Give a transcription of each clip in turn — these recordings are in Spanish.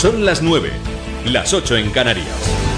Son las 9, las 8 en Canarias.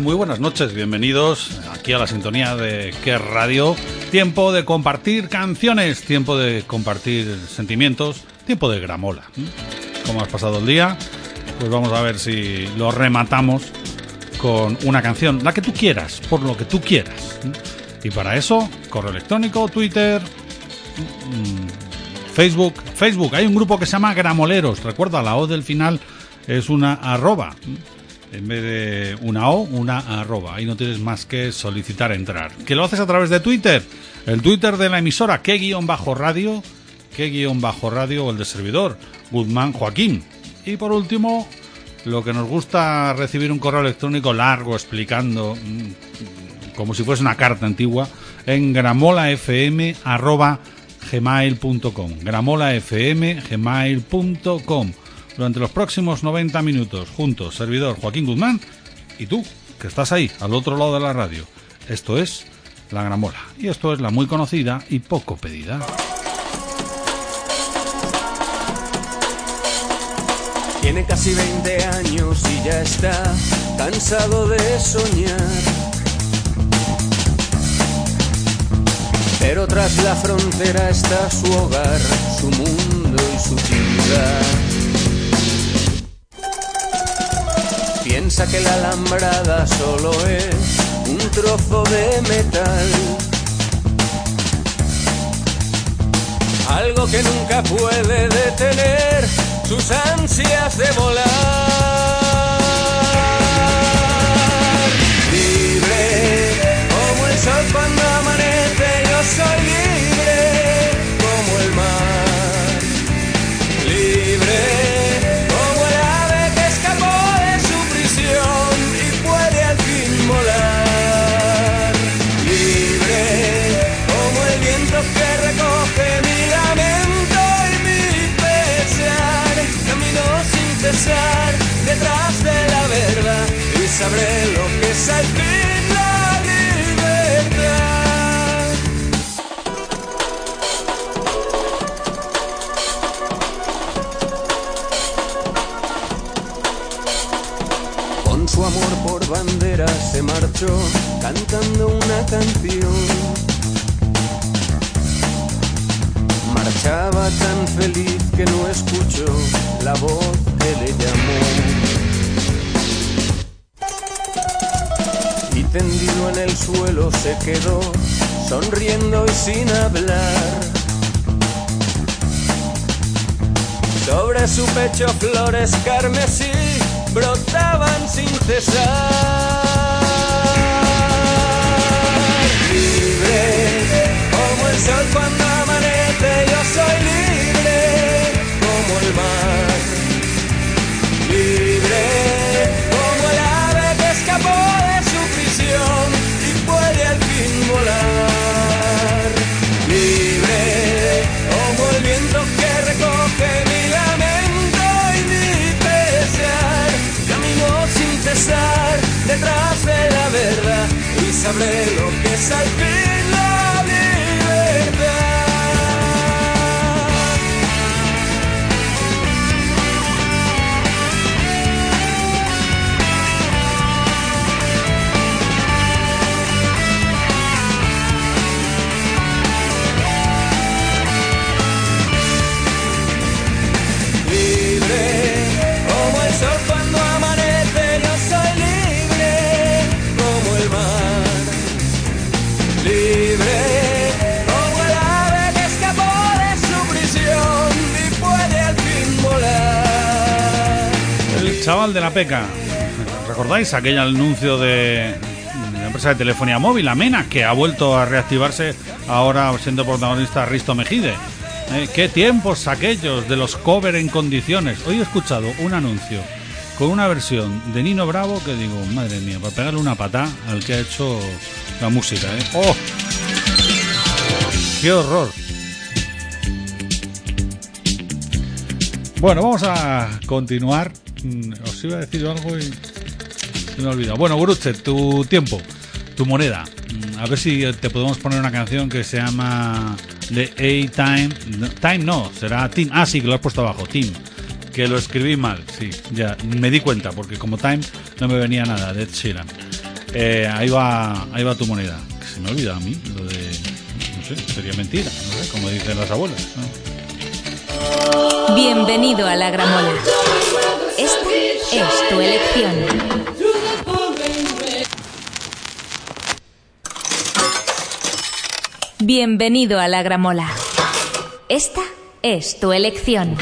Muy buenas noches, bienvenidos aquí a la sintonía de Que Radio. Tiempo de compartir canciones, tiempo de compartir sentimientos, tiempo de gramola. ¿Cómo has pasado el día? Pues vamos a ver si lo rematamos con una canción, la que tú quieras, por lo que tú quieras. Y para eso, correo electrónico, Twitter, mm, Facebook. Facebook, hay un grupo que se llama Gramoleros. Recuerda, la O del final es una arroba en vez de una O, una arroba. Ahí no tienes más que solicitar entrar. ¿Que lo haces a través de Twitter? El Twitter de la emisora, que guion bajo radio, que guion bajo radio o el de servidor, Guzmán Joaquín. Y por último, lo que nos gusta recibir un correo electrónico largo explicando, mm, como si fuese una carta antigua, en gramolafm.gmail.com gramolafm.gmail.com durante los próximos 90 minutos juntos, servidor Joaquín Guzmán y tú, que estás ahí, al otro lado de la radio. Esto es La Gramola y esto es la muy conocida y poco pedida. Tiene casi 20 años y ya está cansado de soñar. Pero tras la frontera está su hogar, alambrada solo es un trozo de metal. Algo que nunca puede detener sus ansias de volar. Libre como el sol cuando amanece, yo soy libre sabré lo que es al fin la libertad. Con su amor por bandera se marchó cantando una canción. Marchaba tan feliz que no escuchó la voz que le llamó. Tendido en el suelo se quedó, sonriendo y sin hablar. Sobre su pecho flores carmesí brotaban sin cesar. sol cuando amanece, yo soy libre como el mar. Sabré lo que de la peca. ¿Recordáis aquel anuncio de, la empresa de telefonía móvil, Amena, que ha vuelto a reactivarse ahora siendo protagonista Risto Mejide? Eh, ¿Qué tiempos aquellos de los cover en condiciones? Hoy he escuchado un anuncio con una versión de Nino Bravo que digo, madre mía, para pegarle una pata al que ha hecho la música. ¿eh? ¡Oh! ¡Qué horror! Bueno, vamos a continuar os iba a decir algo y se me olvidado. Bueno, Gruche, tu tiempo, tu moneda. Mm, a ver si te podemos poner una canción que se llama The A-Time. Time no, será Team. Ah, sí, que lo has puesto abajo, Team. Que lo escribí mal, sí, ya me di cuenta, porque como Time no me venía nada de Sheeran. Eh, ahí, va, ahí va tu moneda. Se me olvida a mí lo de. No sé, sería mentira, no sé, como dicen las abuelas. Bienvenido a la Gramola. Esta es tu elección. Bienvenido a la Gramola. Esta es tu elección.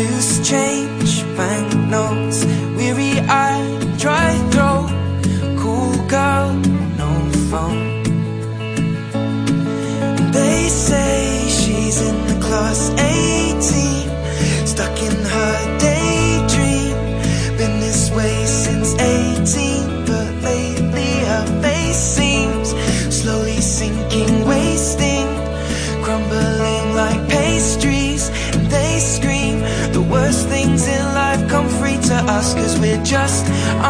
Loose change, banknotes, weary eye, dry throat, cool girl, no phone. They say she's in the class 18, stuck in her day. Class, cause we're just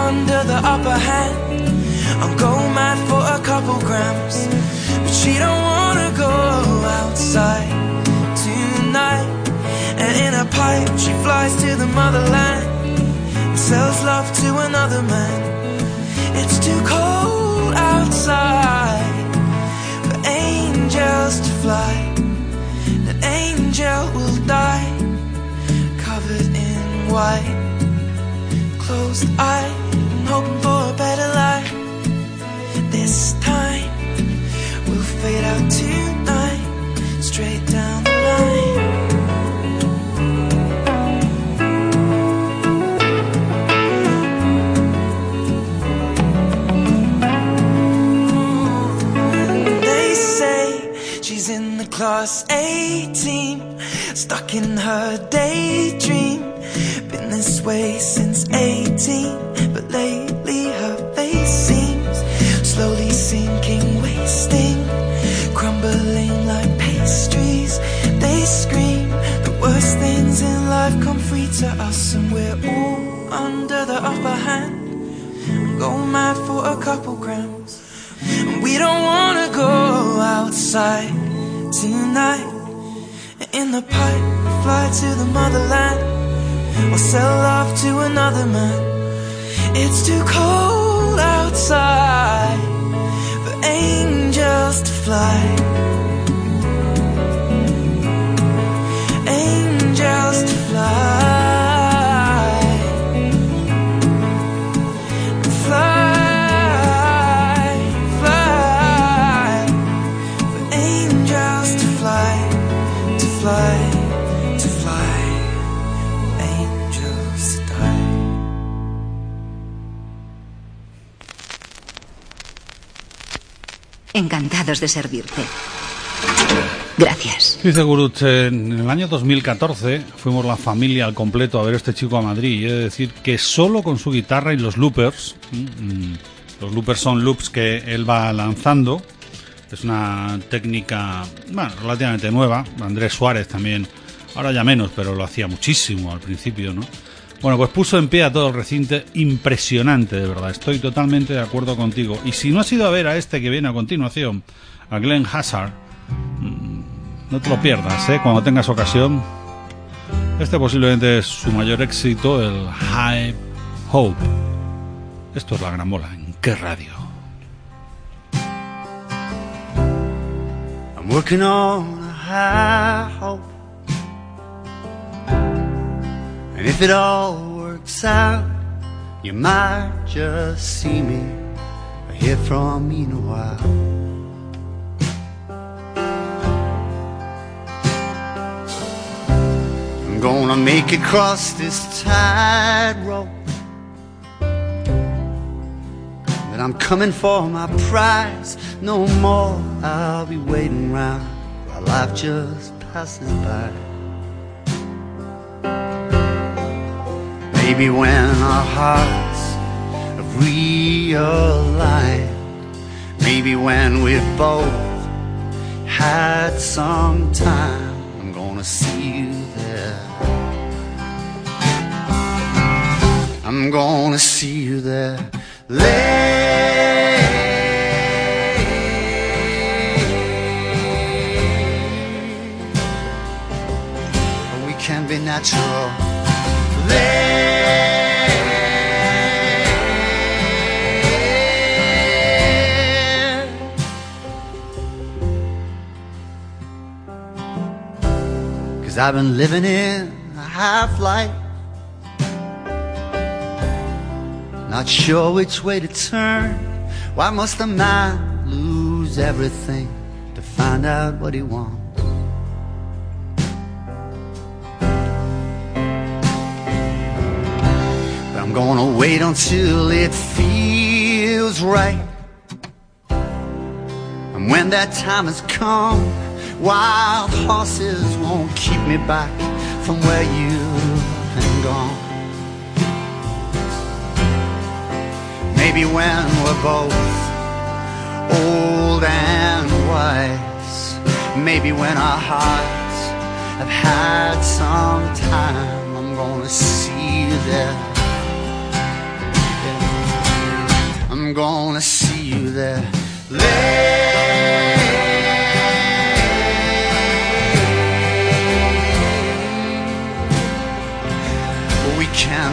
under the upper hand. I'm going mad for a couple grams, but she don't wanna go outside tonight. And in a pipe, she flies to the motherland and sells love to another man. It's too cold outside for angels to fly. An angel will die covered in white, closed eye, and hoping for a better life. This time we'll fade out tonight, straight down the line. They say she's in the class 18, stuck in her daydream. Been this way since 18, but lately her face seems slowly sinking, wasting, crumbling like pastries. They scream the worst things in life come free to us, and we're all under the upper hand. I'm going mad for a couple grams. And we don't wanna go outside tonight. In the pipe, fly to the motherland. Or sell love to another man. It's too cold outside for angels to fly. Encantados de servirte. Gracias. Dice Gurut, en el año 2014 fuimos la familia al completo a ver a este chico a Madrid y he de decir que solo con su guitarra y los loopers, mm, los loopers son loops que él va lanzando, es una técnica bueno, relativamente nueva, Andrés Suárez también, ahora ya menos, pero lo hacía muchísimo al principio, ¿no? Bueno, pues puso en pie a todo el recinto, impresionante de verdad, estoy totalmente de acuerdo contigo. Y si no has ido a ver a este que viene a continuación, a Glenn Hazard, no te lo pierdas, ¿eh? cuando tengas ocasión. Este posiblemente es su mayor éxito, el High Hope. Esto es la gran bola. ¿En qué radio? I'm working on a hope. And if it all works out, you might just see me or hear from me in a while. I'm gonna make it cross this tightrope. But I'm coming for my prize. No more, I'll be waiting round while life just passes by. Maybe when our hearts have realigned, maybe when we've both had some time, I'm gonna see you there. I'm gonna see you there. Late. We can be natural. Late. Cause I've been living in a half life. Not sure which way to turn. Why must a man lose everything to find out what he wants? But I'm gonna wait until it feels right. And when that time has come, Wild horses won't keep me back from where you've been gone. Maybe when we're both old and wise, maybe when our hearts have had some time, I'm gonna see you there. Yeah. I'm gonna see you there. Later.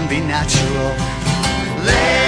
be natural. Let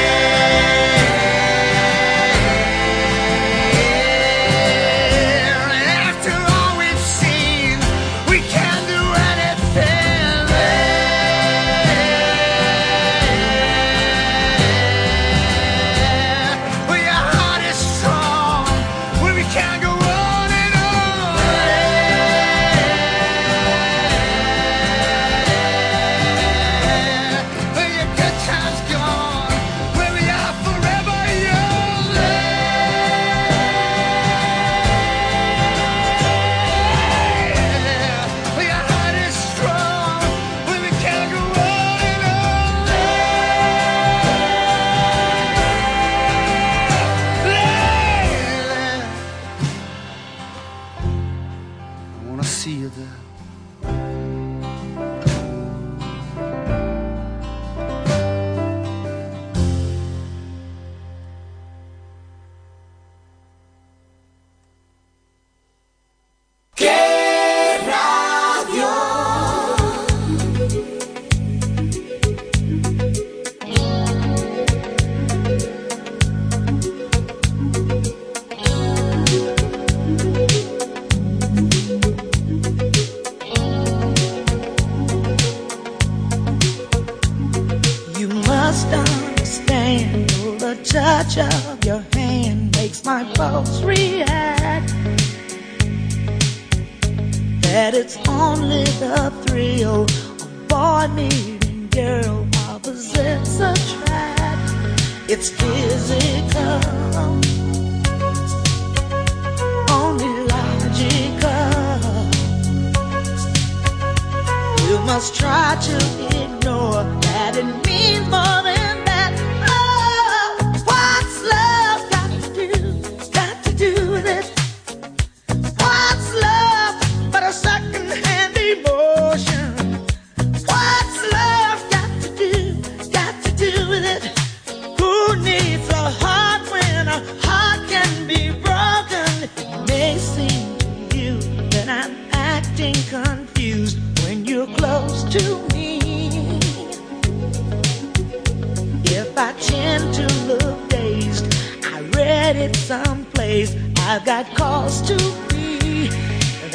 just try to ignore that it means more than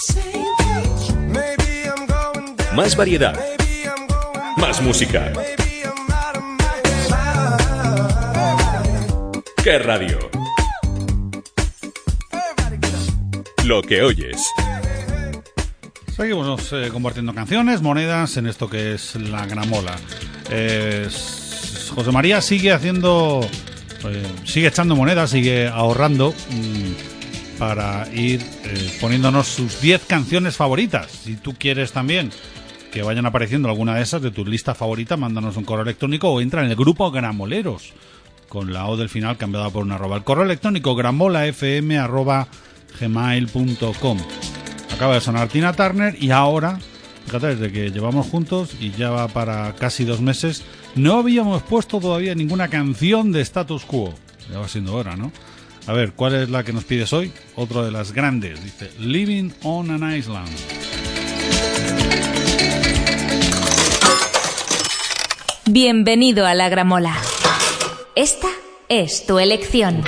same page, maybe I'm going down, Más variedad, más música. ¿Qué radio? Lo que oyes. Seguimos eh, compartiendo canciones, monedas en esto que es la gramola. Eh, José María sigue haciendo, eh, sigue echando monedas, sigue ahorrando mm, para ir poniéndonos sus 10 canciones favoritas. Si tú quieres también que vayan apareciendo alguna de esas de tu lista favorita, mándanos un correo electrónico o entra en el grupo Gramoleros con la O del final cambiada por una arroba. El correo electrónico gramolafm arroba gmail.com. Acaba de sonar Tina Turner y ahora, fíjate, desde que llevamos juntos y ya va para casi dos meses, no habíamos puesto todavía ninguna canción de status quo. Ya va siendo hora, ¿no? A ver, ¿cuál es la que nos pides hoy? Otra de las grandes, dice Living on an Island. Bienvenido a la Gramola. Esta es tu elección.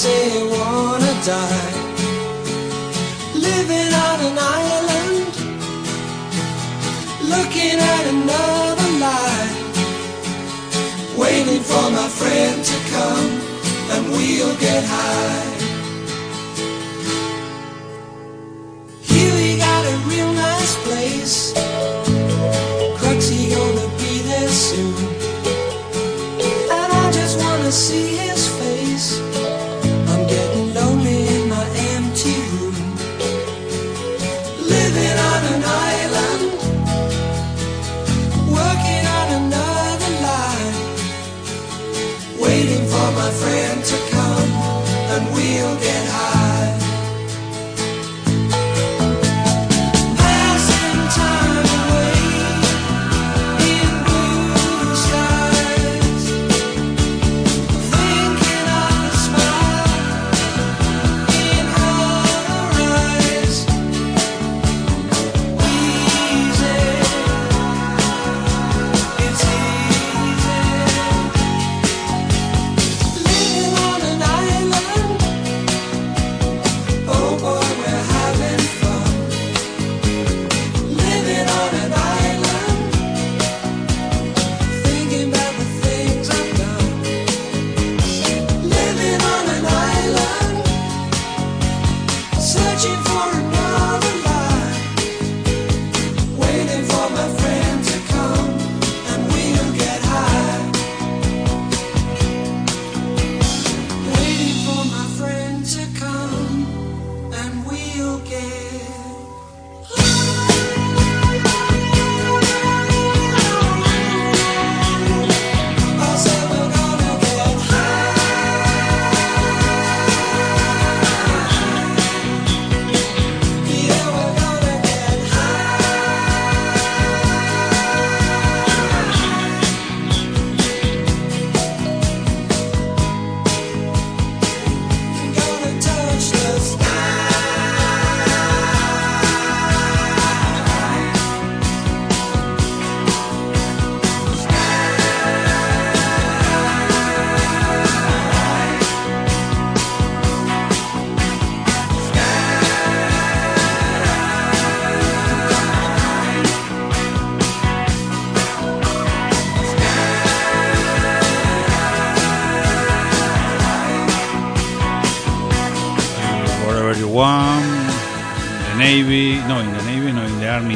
Say you wanna die. For my friend to come and we'll get high.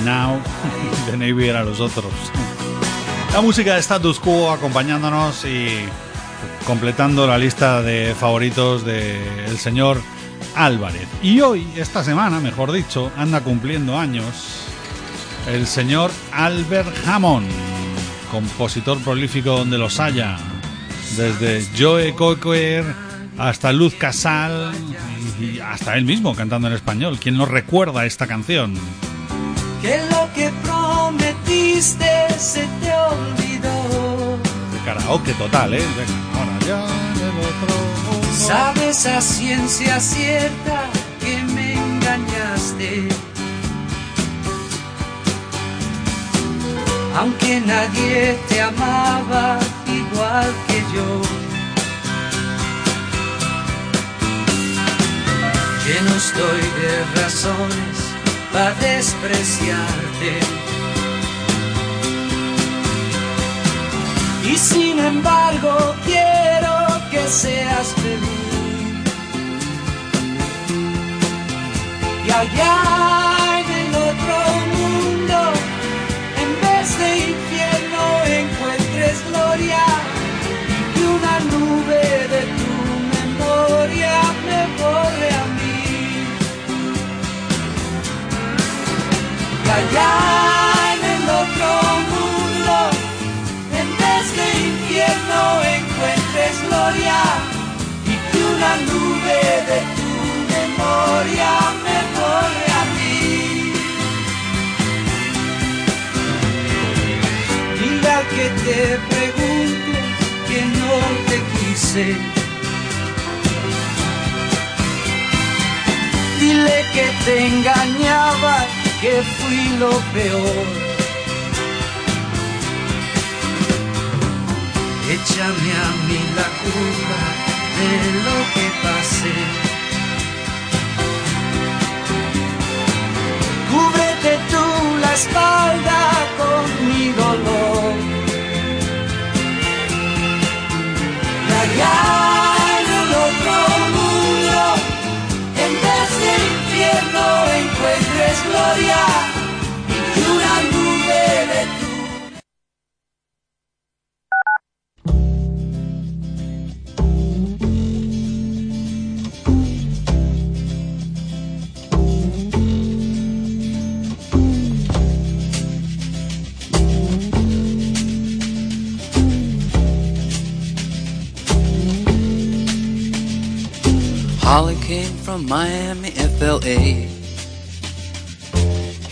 No, Army Now, The Navy era los otros. La música de Status Quo acompañándonos y completando la lista de favoritos del señor Álvarez. Y hoy, esta semana, mejor dicho, anda cumpliendo años el señor Albert Hammond, compositor prolífico donde los haya, desde Joe Cocker hasta Luz Casal y hasta él mismo cantando en español. ¿Quién nos recuerda esta canción? Que lo que prometiste se te olvidó. De karaoke total, ¿eh? Venga, ahora ya en el otro mundo. Sabes a ciencia cierta que me engañaste. Aunque nadie te amaba igual que yo. Lleno estoy de razones para despreciarte. Y sin embargo quiero que seas feliz. Y allá allá en el otro mundo, en vez de infierno encuentres gloria y que una nube de tu memoria me borre a mí. Dile que te pregunte que no te quise. Dile que te engañaba, que fui lo peor. Échame a mí la culpa de lo que pasé. Cúbrete tú la espalda con mi dolor. Y gloria y una nube de Holly came from Miami, FLA.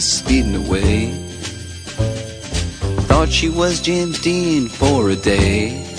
speeding away. Thought she was James Dean for a day.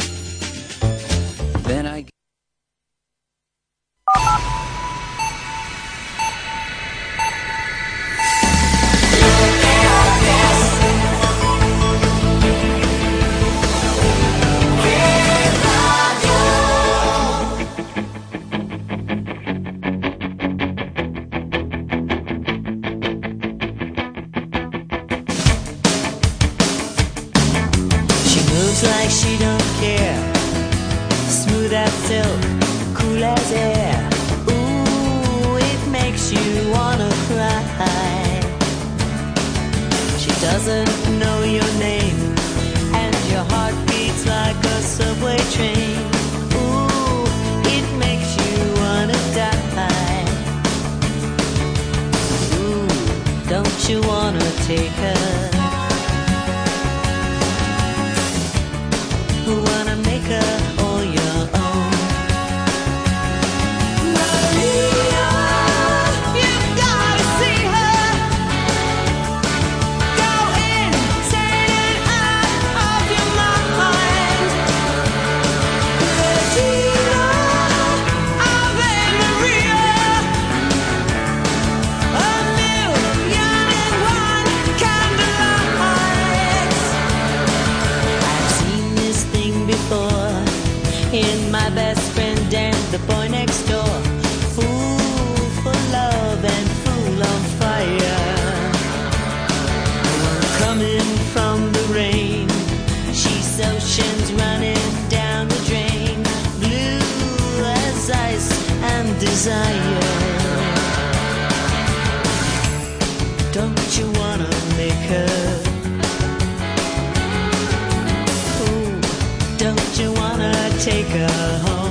take her home.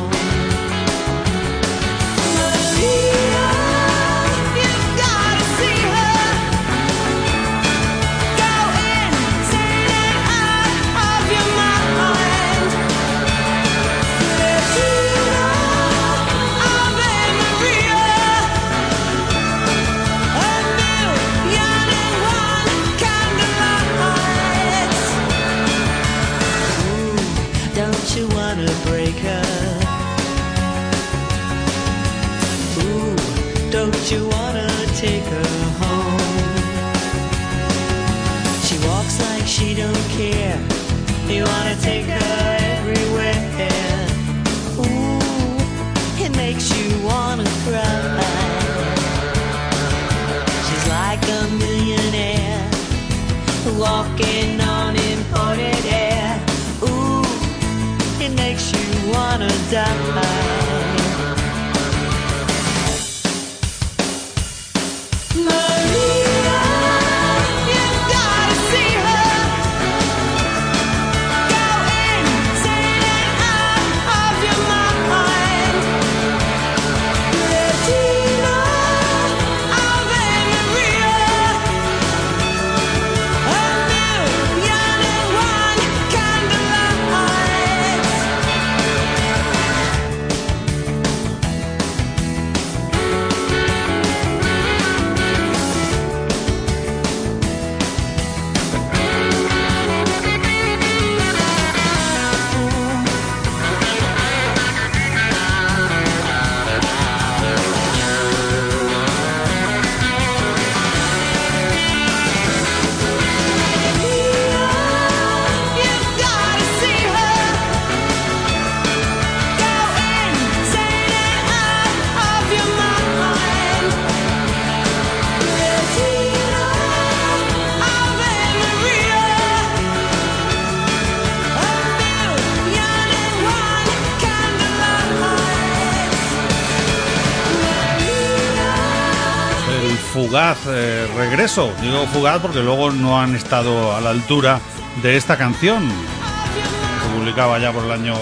regreso. Digo fugaz porque luego no han estado a la altura de esta canción. Se publicaba ya por el año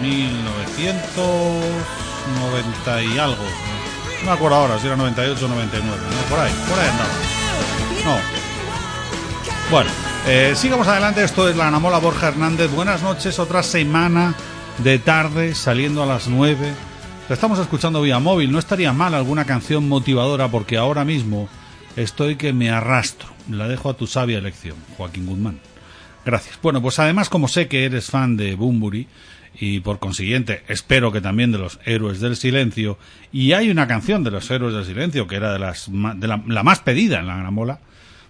1990 y algo. No me acuerdo ahora si era 98 o 99. ¿no? Por ahí, por ahí andaba. No. Bueno, eh, sigamos adelante. Esto es la Anamola Borja Hernández. Buenas noches. Otra semana de tarde saliendo a las 9. La estamos escuchando vía móvil. No estaría mal alguna canción motivadora porque ahora mismo estoy que me arrastro. La dejo a tu sabia elección, Joaquín Guzmán. Gracias. Bueno, pues además, como sé que eres fan de Bumburi y por consiguiente espero que también de los Héroes del Silencio, y hay una canción de los Héroes del Silencio que era de, las, de la, la más pedida en la gramola,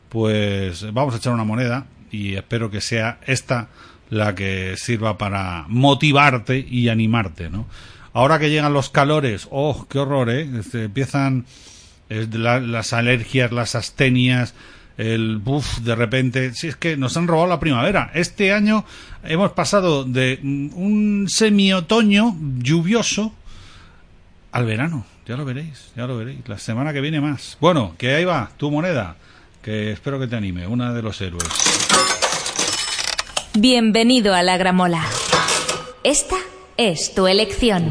pues vamos a echar una moneda y espero que sea esta la que sirva para motivarte y animarte, ¿no? Ahora que llegan los calores, oh, qué horror, ¿eh? Este, empiezan eh, la- las alergias, las astenias, el buff de repente. Si es que nos han robado la primavera. Este año hemos pasado de un semi-otoño lluvioso al verano. Ya lo veréis, ya lo veréis. La semana que viene más. Bueno, que ahí va, tu moneda, que espero que te anime, una de los héroes. Bienvenido a la gramola. Esta es tu elección.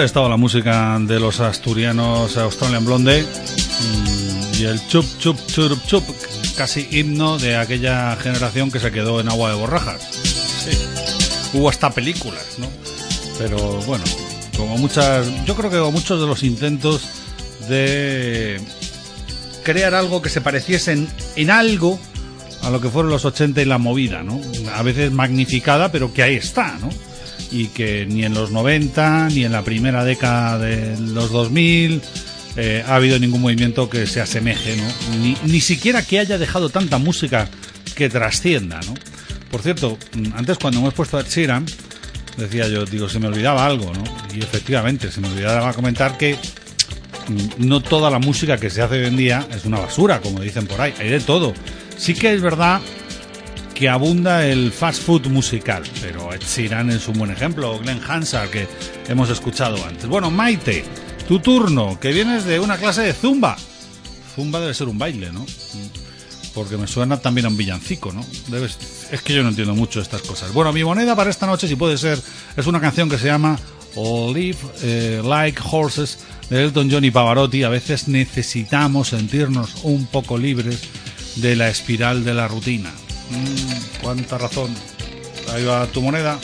Ha estado la música de los asturianos Australian Blonde mm, y el chup chup chup chup, casi himno de aquella generación que se quedó en agua de borrajas. Sí. Hubo hasta películas, ¿no? Pero bueno, como muchas, yo creo que muchos de los intentos de crear algo que se pareciese en, en algo a lo que fueron los 80 y la movida, ¿no? A veces magnificada, pero que ahí está, ¿no? Y que ni en los 90, ni en la primera década de los 2000 eh, ha habido ningún movimiento que se asemeje. Ni, ni siquiera que haya dejado tanta música que trascienda, ¿no? Por cierto, mm, antes cuando hemos puesto a Sheeran, decía yo, digo, se me olvidaba algo. Y efectivamente, se me olvidaba comentar que mm, no toda la música que se hace hoy en día es una basura, como dicen por ahí, hay de todo. Sí que es verdad que abunda el fast food musical, pero Ed es un buen ejemplo, o Glenn Hansard, que hemos escuchado antes. Bueno, Maite, tu turno, que vienes de una clase de zumba. Zumba debe ser un baile, ¿no? Porque me suena también a un villancico, ¿no? Es que yo no entiendo mucho estas cosas. Bueno, mi moneda para esta noche, si puede ser, es una canción que se llama Live eh, Like Horses de Elton John y Pavarotti. A veces necesitamos sentirnos un poco libres de la espiral de la rutina. Mm, cuánta razón. Ahí va tu moneda.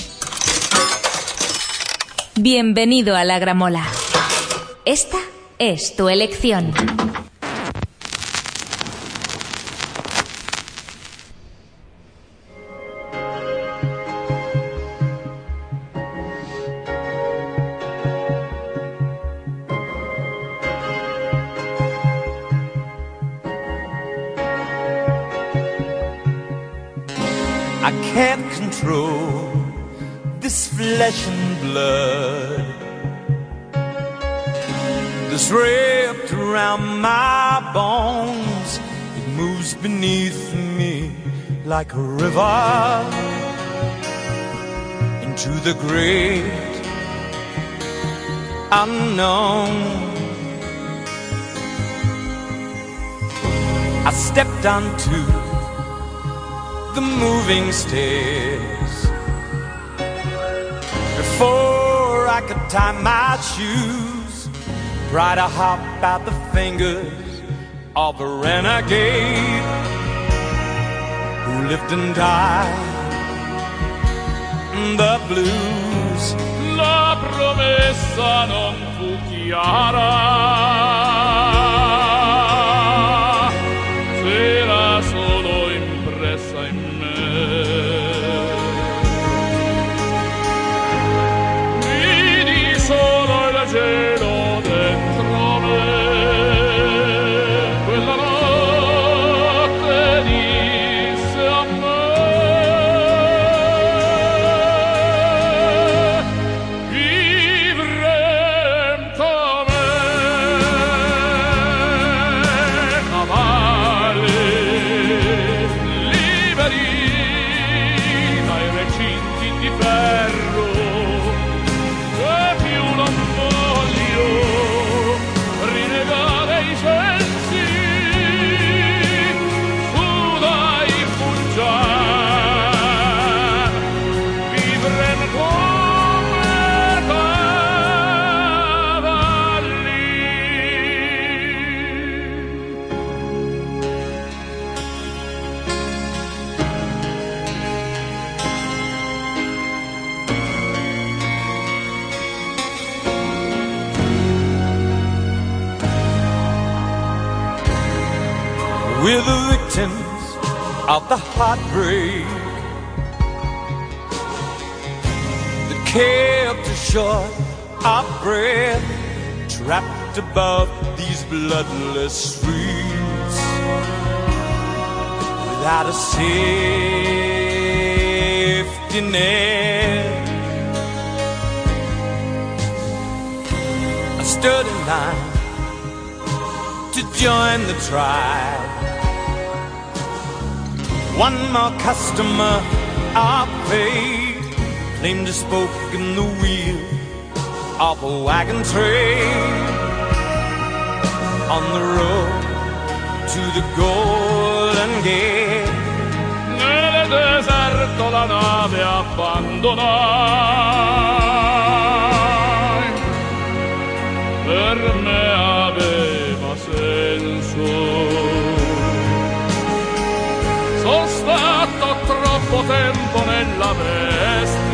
Bienvenido a la gramola. Esta es tu elección. Like a river into the great unknown. I stepped onto the moving stairs before I could tie my shoes. Try to hop out the fingers of a renegade lived and died the blues. La promessa non fu chiara. endless streets without a safety net. I stood in line to join the tribe. One more customer I paid claimed to spoke in the wheel of a wagon train. on the road to the Golden Gate. Nel deserto la nave abbandonai. Per me aveva senso. Sono stato troppo tempo nella bestia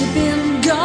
you been gone?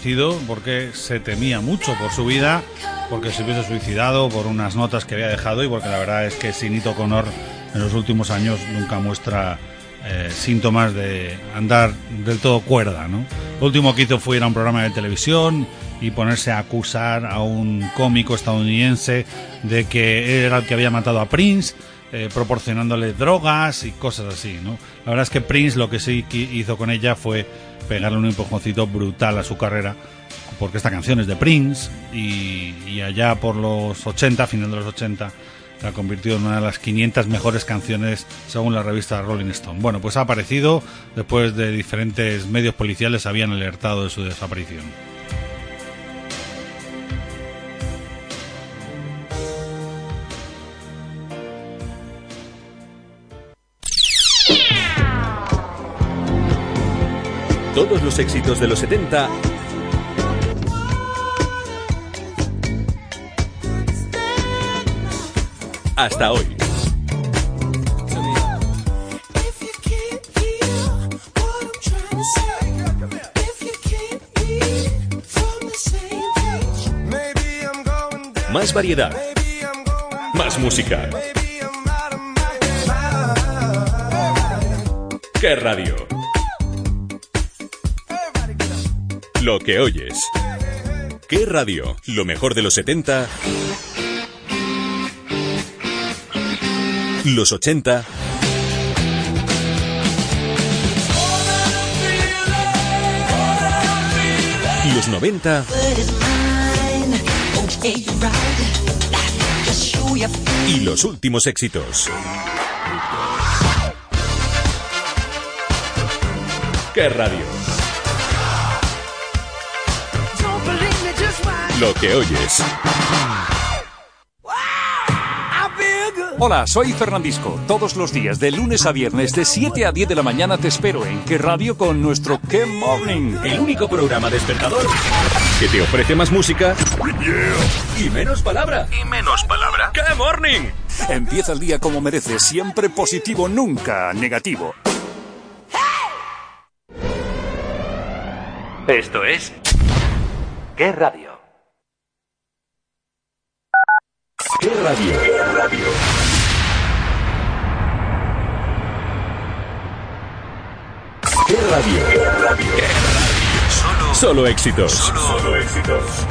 Ha aparecido porque se temía mucho por su vida, porque se hubiese suicidado por unas notas que había dejado y porque la verdad es que Sinito Connor en los últimos años nunca muestra eh, síntomas de andar del todo cuerda, ¿no? Lo último que hizo fue ir a un programa de televisión y ponerse a acusar a un cómico estadounidense de que era el que había matado a Prince, eh, proporcionándole drogas y cosas así, ¿no? La verdad es que Prince lo que sí hizo con ella fue pegarle un empujoncito brutal a su carrera, porque esta canción es de Prince y, y allá por los 80, final de los 80, la convirtió en una de las 500 mejores canciones según la revista Rolling Stone. Bueno, pues ha aparecido después de diferentes medios policiales habían alertado de su desaparición. Todos los éxitos de los 70 hasta hoy. Más variedad. Más música. ¿Qué radio? Lo que oyes. ¿Qué radio? Lo mejor de los 70, los 80 los 90 y los últimos éxitos. ¿Qué radio? Lo que oyes. Hola, soy Fernandisco. Todos los días, de lunes a viernes, de 7 a 10 de la mañana, te espero en Qué Radio con nuestro Qué Morning. El único programa despertador que te ofrece más música y menos palabra. Y menos palabra. ¡Qué morning! Empieza el día como mereces, siempre positivo, nunca negativo. Esto es ¿Qué radio? ¿Qué radio? ¿Qué radio? ¿Qué radio? ¿Qué radio? ¿Qué radio? Solo, Solo éxitos. Solo éxitos.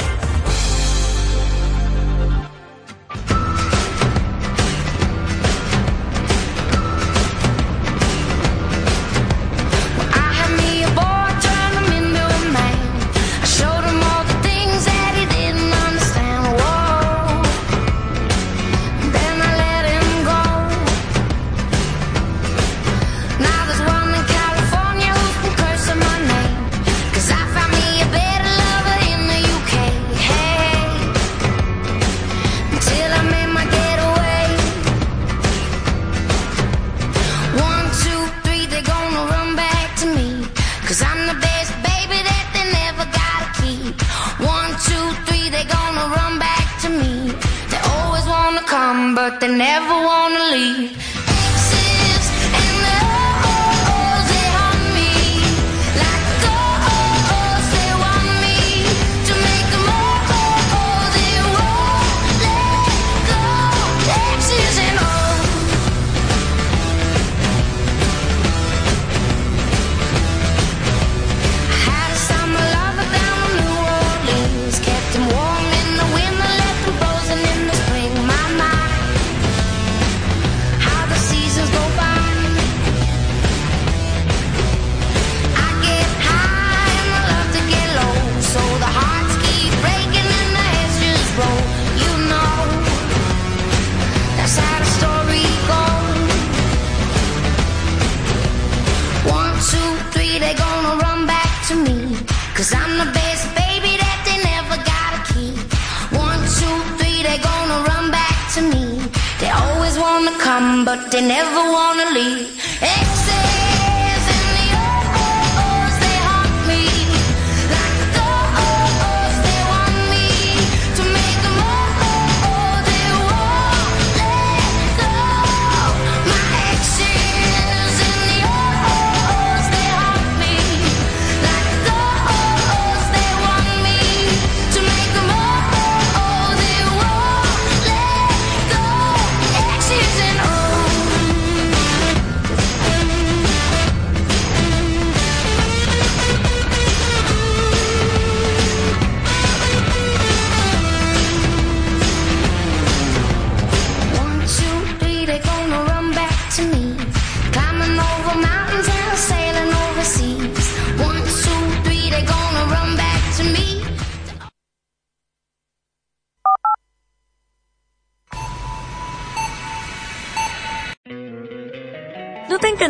Never